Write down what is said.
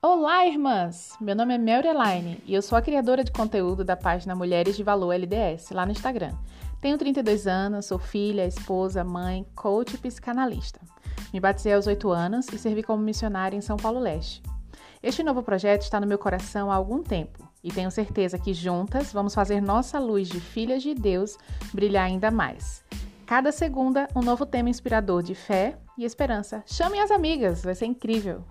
Olá, irmãs! Meu nome é Mel Elaine e eu sou a criadora de conteúdo da página Mulheres de Valor LDS, lá no Instagram. Tenho 32 anos, sou filha, esposa, mãe, coach e psicanalista. Me batizei aos 8 anos e servi como missionária em São Paulo Leste. Este novo projeto está no meu coração há algum tempo e tenho certeza que juntas vamos fazer nossa luz de filhas de Deus brilhar ainda mais. Cada segunda, um novo tema inspirador de fé e esperança. Chame as amigas, vai ser incrível!